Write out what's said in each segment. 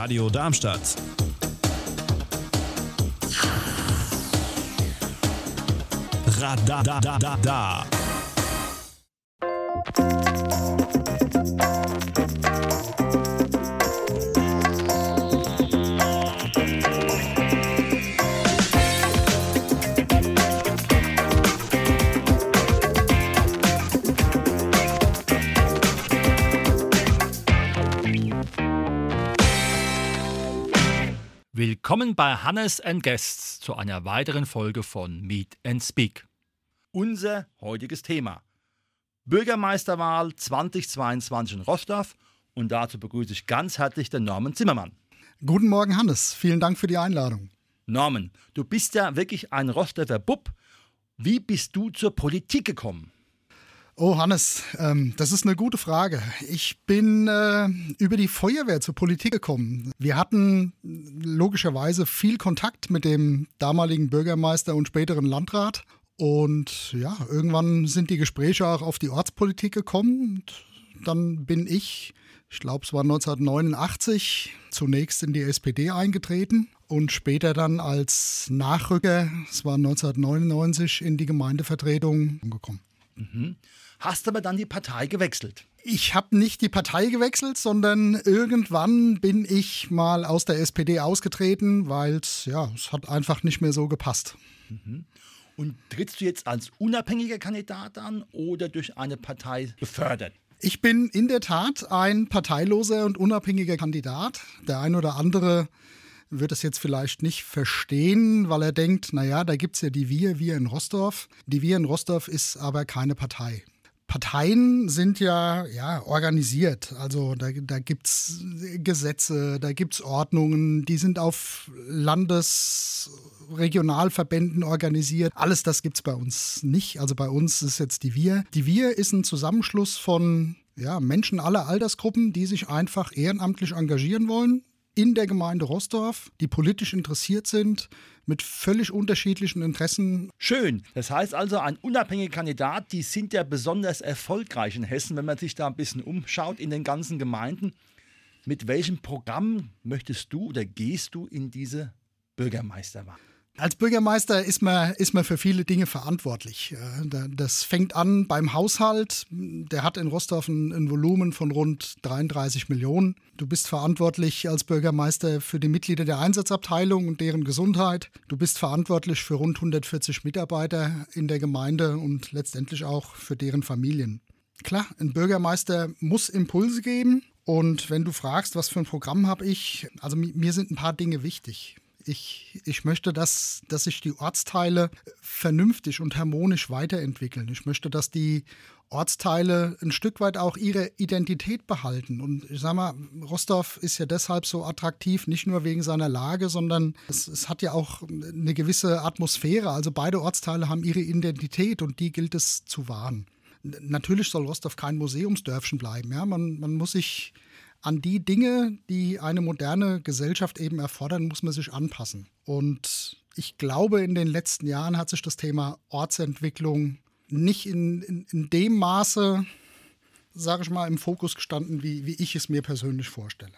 Radio Darmstadt. Radadadada. Willkommen bei Hannes and Guests zu einer weiteren Folge von Meet and Speak. Unser heutiges Thema: Bürgermeisterwahl 2022 in Rostov und dazu begrüße ich ganz herzlich den Norman Zimmermann. Guten Morgen, Hannes. Vielen Dank für die Einladung. Norman, du bist ja wirklich ein Rostover Bub. Wie bist du zur Politik gekommen? Oh, Hannes, ähm, das ist eine gute Frage. Ich bin äh, über die Feuerwehr zur Politik gekommen. Wir hatten logischerweise viel Kontakt mit dem damaligen Bürgermeister und späteren Landrat. Und ja, irgendwann sind die Gespräche auch auf die Ortspolitik gekommen. Und dann bin ich, ich glaube, es war 1989, zunächst in die SPD eingetreten und später dann als Nachrücker, es war 1999, in die Gemeindevertretung gekommen. Mhm hast aber dann die Partei gewechselt. Ich habe nicht die Partei gewechselt, sondern irgendwann bin ich mal aus der SPD ausgetreten, weil es ja, es hat einfach nicht mehr so gepasst. Mhm. Und trittst du jetzt als unabhängiger Kandidat an oder durch eine Partei gefördert? Ich bin in der Tat ein parteiloser und unabhängiger Kandidat. Der ein oder andere wird es jetzt vielleicht nicht verstehen, weil er denkt, naja, da gibt es ja die Wir, Wir in Rostorf. Die Wir in Rostorf ist aber keine Partei. Parteien sind ja, ja organisiert. Also da, da gibt es Gesetze, da gibt es Ordnungen, die sind auf Landesregionalverbänden organisiert. Alles das gibt es bei uns nicht. Also bei uns ist jetzt die Wir. Die Wir ist ein Zusammenschluss von ja, Menschen aller Altersgruppen, die sich einfach ehrenamtlich engagieren wollen in der Gemeinde Rostorf, die politisch interessiert sind, mit völlig unterschiedlichen Interessen. Schön. Das heißt also, ein unabhängiger Kandidat, die sind ja besonders erfolgreich in Hessen, wenn man sich da ein bisschen umschaut in den ganzen Gemeinden. Mit welchem Programm möchtest du oder gehst du in diese Bürgermeisterwahl? Als Bürgermeister ist man, ist man für viele Dinge verantwortlich. Das fängt an beim Haushalt. Der hat in Rostov ein, ein, Volumen von rund 33 Millionen. Du bist verantwortlich als Bürgermeister für die Mitglieder der Einsatzabteilung und deren Gesundheit. Du bist verantwortlich für rund 140 Mitarbeiter in der Gemeinde und letztendlich auch für deren Familien. Klar, ein Bürgermeister muss Impulse geben. Und wenn du fragst, was für ein Programm habe ich, also mir sind ein paar Dinge wichtig. Ich, ich möchte, dass, dass sich die Ortsteile vernünftig und harmonisch weiterentwickeln. Ich möchte, dass die Ortsteile ein Stück weit auch ihre Identität behalten. Und ich sage mal, Rostov ist ja deshalb so attraktiv, nicht nur wegen seiner Lage, sondern es, es, hat ja auch eine gewisse Atmosphäre. Also beide Ortsteile haben ihre Identität und die gilt es zu wahren. Natürlich soll Rostov kein Museumsdörfchen bleiben. Ja? Man, man muss sich an die Dinge, die eine moderne Gesellschaft eben erfordern, muss man sich anpassen. Und ich glaube, in den letzten Jahren hat sich das Thema Ortsentwicklung nicht in, in, in dem Maße, sage ich mal, im Fokus gestanden, wie, wie ich es mir persönlich vorstelle.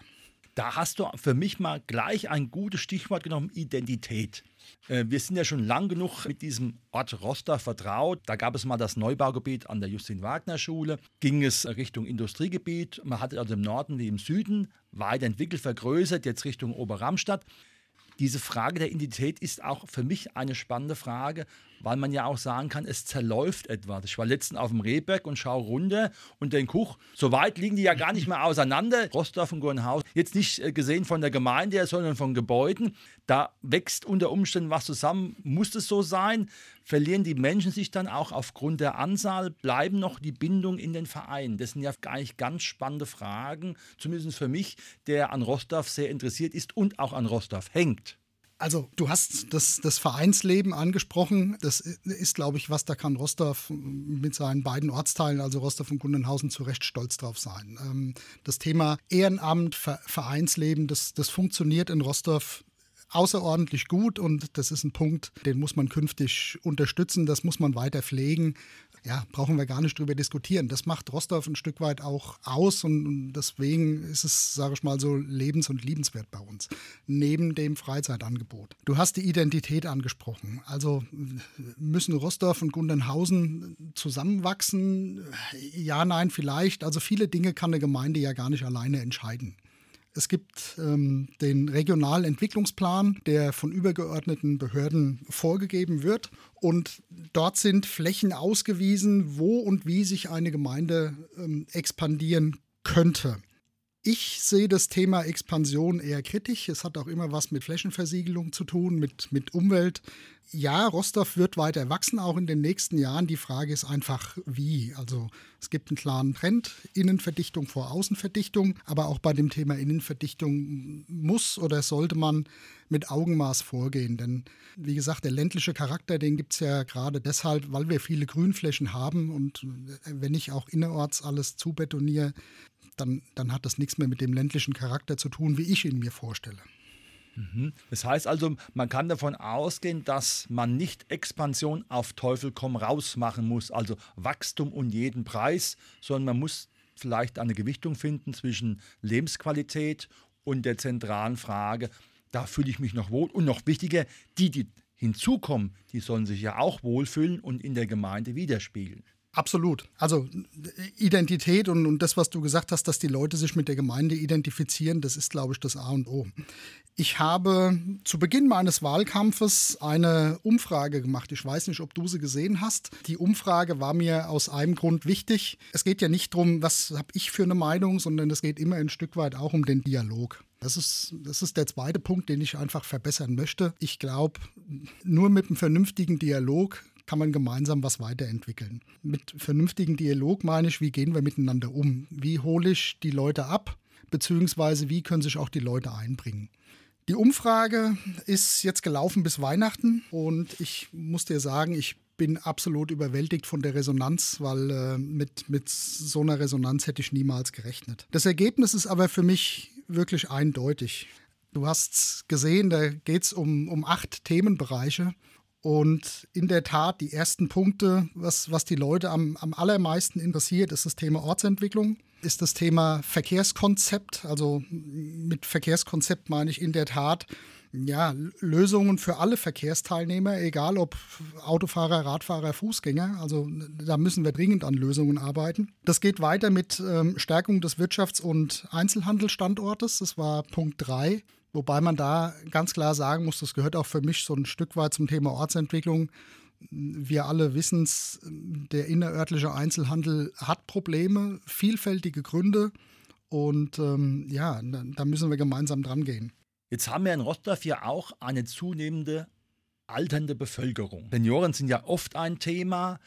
Da hast du für mich mal gleich ein gutes Stichwort genommen, Identität. Äh, wir sind ja schon lang genug mit diesem Ort Roster vertraut. Da gab es mal das Neubaugebiet an der Justin-Wagner-Schule, ging es Richtung Industriegebiet. Man hat also im Norden wie im Süden weiterentwickelt, vergrößert, jetzt Richtung Oberramstadt. Diese Frage der Identität ist auch für mich eine spannende Frage, weil man ja auch sagen kann, es zerläuft etwas. Ich war letztens auf dem Rehberg und schaue runter und denke, huch, so weit liegen die ja gar nicht mehr auseinander. Rostorf und Gurnhaus, jetzt nicht äh, gesehen von der Gemeinde, sondern von Gebäuden. Da wächst unter Umständen was zusammen. Muss es so sein? Verlieren die Menschen sich dann auch aufgrund der Anzahl? Bleiben noch die Bindungen in den Vereinen? Das sind ja eigentlich ganz spannende Fragen, zumindest für mich, der an Rostorf sehr interessiert ist und auch an Rostorf hängt. Also du hast das, das Vereinsleben angesprochen. Das ist, glaube ich, was da kann Rostorf mit seinen beiden Ortsteilen, also Rostorf und Gundenhausen, zu Recht stolz drauf sein. Ähm, das Thema Ehrenamt, Vereinsleben, das, das funktioniert in Rostorf außerordentlich gut und das ist ein Punkt, den muss man künftig unterstützen, das muss man weiter pflegen. Ja, brauchen wir gar nicht drüber diskutieren. Das macht Rostov ein Stück weit auch aus und deswegen ist es, sage ich mal, so lebens- und liebenswert bei uns. Neben dem Freizeitangebot. Du hast die Identität angesprochen. Also müssen Rostov und Gundenhausen zusammenwachsen? Ja, nein, vielleicht. Also viele Dinge kann eine Gemeinde ja gar nicht alleine entscheiden. Es gibt ähm, den regionalen Entwicklungsplan, der von übergeordneten Behörden vorgegeben wird. Und dort sind Flächen ausgewiesen, wo und wie sich eine Gemeinde ähm, expandieren könnte. Ich sehe das Thema Expansion eher kritisch. Es hat auch immer was mit Flächenversiegelung zu tun, mit, mit Umwelt. Ja, Rostov wird weiter wachsen, auch in den nächsten Jahren. Die Frage ist einfach, wie. Also es gibt einen klaren Trend, Innenverdichtung vor Außenverdichtung. Aber auch bei dem Thema Innenverdichtung muss oder sollte man mit Augenmaß vorgehen. Denn wie gesagt, der ländliche Charakter, den gibt es ja gerade deshalb, weil wir viele Grünflächen haben. Und wenn ich auch innerorts alles zubetoniere, dann, dann hat das nichts mehr mit dem ländlichen Charakter zu tun, wie ich ihn mir vorstelle. Mhm. Das heißt also, man kann davon ausgehen, dass man nicht Expansion auf Teufel komm raus machen muss, also Wachstum um jeden Preis, sondern man muss vielleicht eine Gewichtung finden zwischen Lebensqualität und der zentralen Frage, da fühle ich mich noch wohl. Und noch wichtiger, die, die hinzukommen, die sollen sich ja auch wohlfühlen und in der Gemeinde widerspiegeln. Absolut. Also Identität und, und das, was du gesagt hast, dass die Leute sich mit der Gemeinde identifizieren, das ist, glaube ich, das A und O. Ich habe zu Beginn meines Wahlkampfes eine Umfrage gemacht. Ich weiß nicht, ob du sie gesehen hast. Die Umfrage war mir aus einem Grund wichtig. Es geht ja nicht darum, was habe ich für eine Meinung, sondern es geht immer ein Stück weit auch um den Dialog. Das ist, das ist der zweite Punkt, den ich einfach verbessern möchte. Ich glaube, nur mit einem vernünftigen Dialog kann man gemeinsam was weiterentwickeln. Mit vernünftigem Dialog meine ich, wie gehen wir miteinander um? Wie hole ich die Leute ab? Beziehungsweise wie können sich auch die Leute einbringen? Die Umfrage ist jetzt gelaufen bis Weihnachten und ich muss dir sagen, ich bin absolut überwältigt von der Resonanz, weil äh, mit, mit so einer Resonanz hätte ich niemals gerechnet. Das Ergebnis ist aber für mich wirklich eindeutig. Du hast gesehen, da geht es um, um acht Themenbereiche und in der Tat, die ersten Punkte, was, was die Leute am, am allermeisten interessiert, ist das Thema Ortsentwicklung, ist das Thema Verkehrskonzept. Also mit Verkehrskonzept meine ich in der Tat ja, Lösungen für alle Verkehrsteilnehmer, egal ob Autofahrer, Radfahrer, Fußgänger. Also da müssen wir dringend an Lösungen arbeiten. Das geht weiter mit ähm, Stärkung des Wirtschafts- und Einzelhandelsstandortes. Das war Punkt 3. Wobei man da ganz klar sagen muss, das gehört auch für mich so ein Stück weit zum Thema Ortsentwicklung. Wir alle wissen es, der innerörtliche Einzelhandel hat Probleme, vielfältige Gründe. Und ähm, ja, da müssen wir gemeinsam dran gehen. Jetzt haben wir in Rostorf ja auch eine zunehmende alternde Bevölkerung. Senioren sind ja oft ein Thema.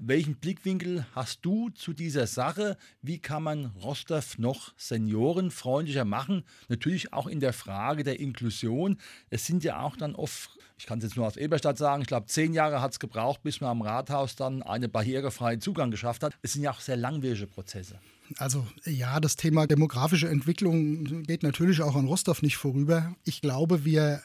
Welchen Blickwinkel hast du zu dieser Sache? Wie kann man Rostov noch seniorenfreundlicher machen? Natürlich auch in der Frage der Inklusion. Es sind ja auch dann oft, ich kann es jetzt nur aus Eberstadt sagen, ich glaube, zehn Jahre hat es gebraucht, bis man am Rathaus dann einen barrierefreien Zugang geschafft hat. Es sind ja auch sehr langwierige Prozesse. Also ja, das Thema demografische Entwicklung geht natürlich auch an Rostov nicht vorüber. Ich glaube, wir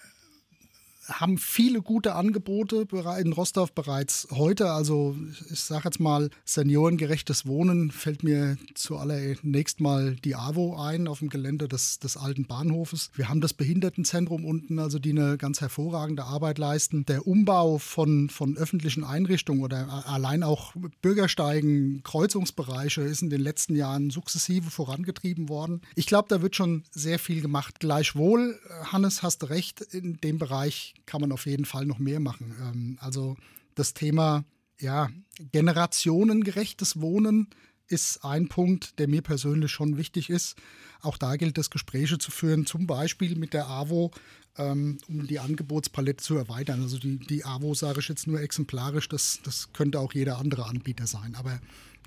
haben viele gute Angebote in Rostov bereits heute. Also ich sage jetzt mal, seniorengerechtes Wohnen fällt mir zuallererst mal die AWO ein auf dem Gelände des, des alten Bahnhofes. Wir haben das Behindertenzentrum unten, also die eine ganz hervorragende Arbeit leisten. Der Umbau von, von öffentlichen Einrichtungen oder allein auch Bürgersteigen, Kreuzungsbereiche ist in den letzten Jahren sukzessive vorangetrieben worden. Ich glaube, da wird schon sehr viel gemacht. Gleichwohl, Hannes, hast recht, in dem Bereich kann man auf jeden Fall noch mehr machen. Ähm, also das Thema ja, generationengerechtes Wohnen ist ein Punkt, der mir persönlich schon wichtig ist. Auch da gilt es, Gespräche zu führen, zum Beispiel mit der AWO, ähm, um die Angebotspalette zu erweitern. Also die, die AWO sage ich jetzt nur exemplarisch, das, das könnte auch jeder andere Anbieter sein. Aber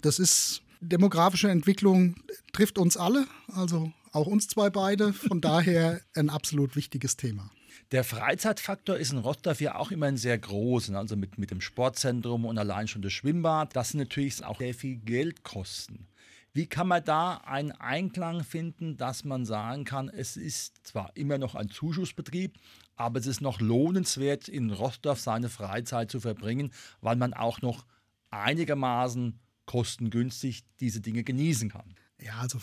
das ist demografische Entwicklung, trifft uns alle, also auch uns zwei beide. Von daher ein absolut wichtiges Thema. Der Freizeitfaktor ist in Rostock ja auch immer ein sehr großen, also mit, mit dem Sportzentrum und allein schon das Schwimmbad. Das sind natürlich auch sehr viel Geldkosten. Wie kann man da einen Einklang finden, dass man sagen kann, es ist zwar immer noch ein Zuschussbetrieb, aber es ist noch lohnenswert, in Rostock seine Freizeit zu verbringen, weil man auch noch einigermaßen kostengünstig diese Dinge genießen kann. Ja, also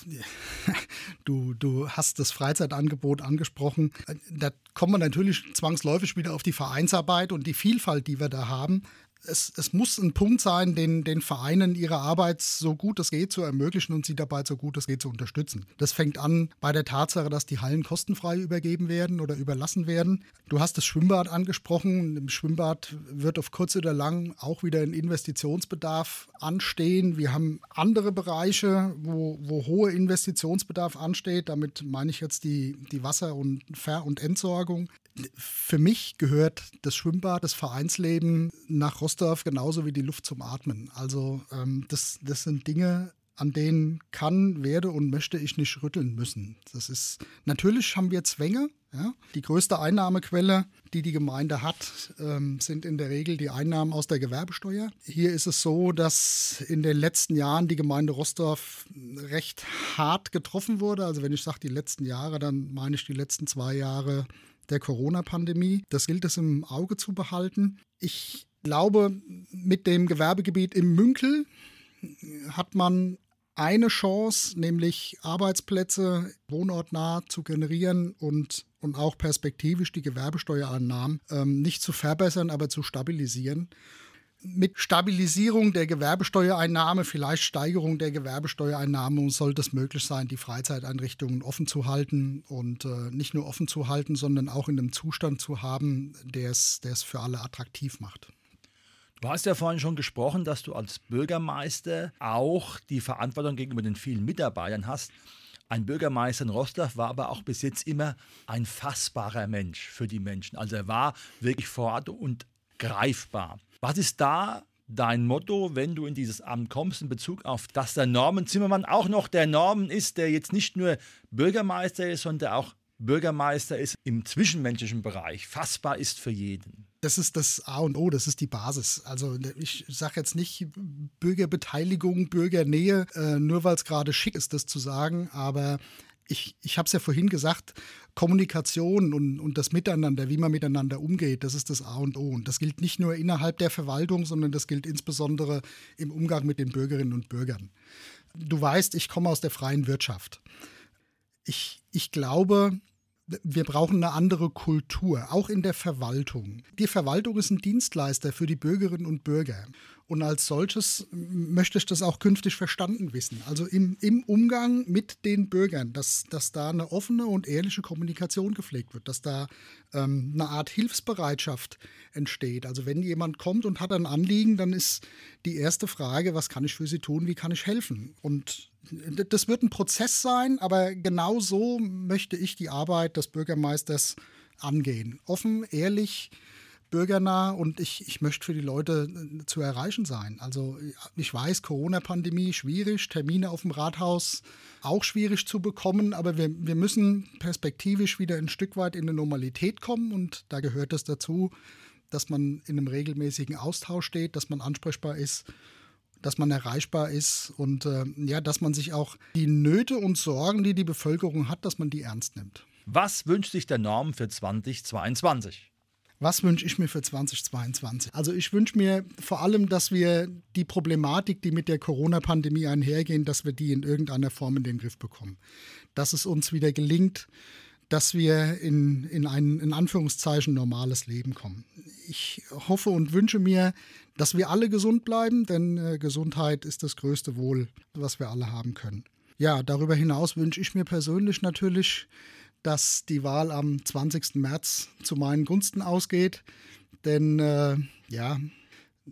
du, du hast das Freizeitangebot angesprochen. Da kommen wir natürlich zwangsläufig wieder auf die Vereinsarbeit und die Vielfalt, die wir da haben es, es muss ein Punkt sein, den, den Vereinen ihre Arbeit so gut es geht zu ermöglichen und sie dabei so gut es geht zu unterstützen. Das fängt an bei der Tatsache, dass die Hallen kostenfrei übergeben werden oder überlassen werden. Du hast das Schwimmbad angesprochen. Im Schwimmbad wird auf kurz oder lang auch wieder ein Investitionsbedarf anstehen. Wir haben andere Bereiche, wo, wo hohe Investitionsbedarf ansteht. Damit meine ich jetzt die, die Wasser- und Ver- und Entsorgung. Für mich gehört das Schwimmbad, das Vereinsleben nach Rostorf genauso wie die Luft zum Atmen. Also ähm, das, das sind Dinge, an denen kann, werde und möchte ich nicht rütteln müssen. Das ist natürlich haben wir Zwänge. Ja? Die größte Einnahmequelle, die die Gemeinde hat, ähm, sind in der Regel die Einnahmen aus der Gewerbesteuer. Hier ist es so, dass in den letzten Jahren die Gemeinde Rostorf recht hart getroffen wurde. Also wenn ich sage die letzten Jahre, dann meine ich die letzten zwei Jahre der Corona-Pandemie. Das gilt es im Auge zu behalten. Ich glaube, mit dem Gewerbegebiet im Münkel hat man eine Chance, nämlich Arbeitsplätze wohnortnah zu generieren und, und auch perspektivisch die Gewerbesteuereinnahmen ähm, nicht zu verbessern, aber zu stabilisieren mit Stabilisierung der Gewerbesteuereinnahme, vielleicht Steigerung der Gewerbesteuereinnahme, sollte es möglich sein, die Freizeiteinrichtungen offen zu halten und äh, nicht nur offen zu halten, sondern auch in einem Zustand zu haben, der es, für alle attraktiv macht. Du hast ja vorhin schon gesprochen, dass du als Bürgermeister auch die Verantwortung gegenüber den vielen Mitarbeitern hast. Ein Bürgermeister in Rostorf war aber auch bis jetzt immer ein fassbarer Mensch für die Menschen. Also er war wirklich vor Ort und greifbar. Was ist da dein Motto, wenn du in dieses Amt kommst, in Bezug auf, dass der Norman Zimmermann auch noch der Norman ist, der jetzt nicht nur Bürgermeister ist, sondern auch Bürgermeister ist im zwischenmenschlichen Bereich, fassbar ist für jeden? Das ist das A und O, das ist die Basis. Also ich sage jetzt nicht Bürgerbeteiligung, Bürgernähe, äh, nur weil es gerade schick ist, das zu sagen, aber ich, ich habe es ja vorhin gesagt, Kommunikation und, und das Miteinander, wie man miteinander umgeht, das ist das A und O. Und das gilt nicht nur innerhalb der Verwaltung, sondern das gilt insbesondere im Umgang mit den Bürgerinnen und Bürgern. Du weißt, ich komme aus der freien Wirtschaft. Ich, ich glaube, wir brauchen eine andere Kultur, auch in der Verwaltung. Die Verwaltung ist ein Dienstleister für die Bürgerinnen und Bürger. Und als solches möchte ich das auch künftig verstanden wissen. Also im, im Umgang mit den Bürgern, dass, dass da eine offene und ehrliche Kommunikation gepflegt wird, dass da ähm, eine Art Hilfsbereitschaft entsteht. Also wenn jemand kommt und hat ein Anliegen, dann ist die erste Frage, was kann ich für Sie tun, wie kann ich helfen? Und das wird ein Prozess sein, aber genau so möchte ich die Arbeit des Bürgermeisters angehen. Offen, ehrlich, bürgernah und ich, ich möchte für die Leute äh, zu erreichen sein. Also ich weiß, Corona-Pandemie schwierig, Termine auf dem Rathaus auch schwierig zu bekommen, aber wir, wir müssen perspektivisch wieder ein Stück weit in eine Normalität kommen und da gehört es dazu, dass man in einem regelmäßigen Austausch steht, dass man ansprechbar ist dass man erreichbar ist und äh, ja, dass man sich auch die Nöte und Sorgen, die die Bevölkerung hat, dass man die ernst nimmt. Was wünscht sich der Norm für 2022? Was wünsche ich mir für 2022? Also ich wünsche mir vor allem, dass wir die Problematik, die mit der Corona-Pandemie einhergehen, dass wir die in irgendeiner Form in den Griff bekommen. Dass es uns wieder gelingt, dass wir in, in ein in Anführungszeichen normales Leben kommen. Ich hoffe und wünsche mir, dass wir alle gesund bleiben, denn äh, Gesundheit ist das größte Wohl, was wir alle haben können. Ja, darüber hinaus wünsche ich mir persönlich natürlich, dass die Wahl am 20. März zu meinen Gunsten ausgeht. Denn äh, ja,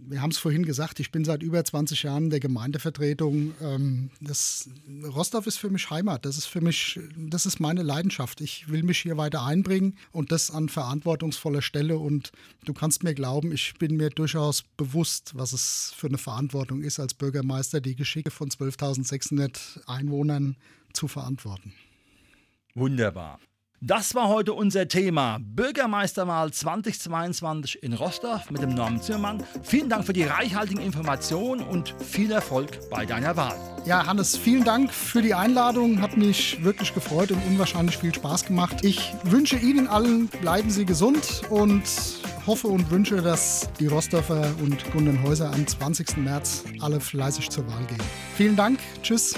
wir haben es vorhin gesagt, ich bin seit über 20 Jahren der Gemeindevertretung. Ähm, das, Rostov ist für mich Heimat. Das ist für mich, das ist meine Leidenschaft. Ich will mich hier weiter einbringen und das an verantwortungsvoller Stelle. Und du kannst mir glauben, ich bin mir durchaus bewusst, was es für eine Verantwortung ist, als Bürgermeister die Geschicke von 12.600 Einwohnern zu verantworten. Wunderbar. Das war heute unser Thema Bürgermeisterwahl 2022 in Rostorf mit dem Norman Zimmermann. Vielen Dank für die reichhaltigen Informationen und viel Erfolg bei deiner Wahl. Ja, Hannes, vielen Dank für die Einladung. Hat mich wirklich gefreut und unwahrscheinlich viel Spaß gemacht. Ich wünsche Ihnen allen, bleiben Sie gesund und hoffe und wünsche, dass die Rostorfer und Gundenhäuser am 20. März alle fleißig zur Wahl gehen. Vielen Dank. Tschüss.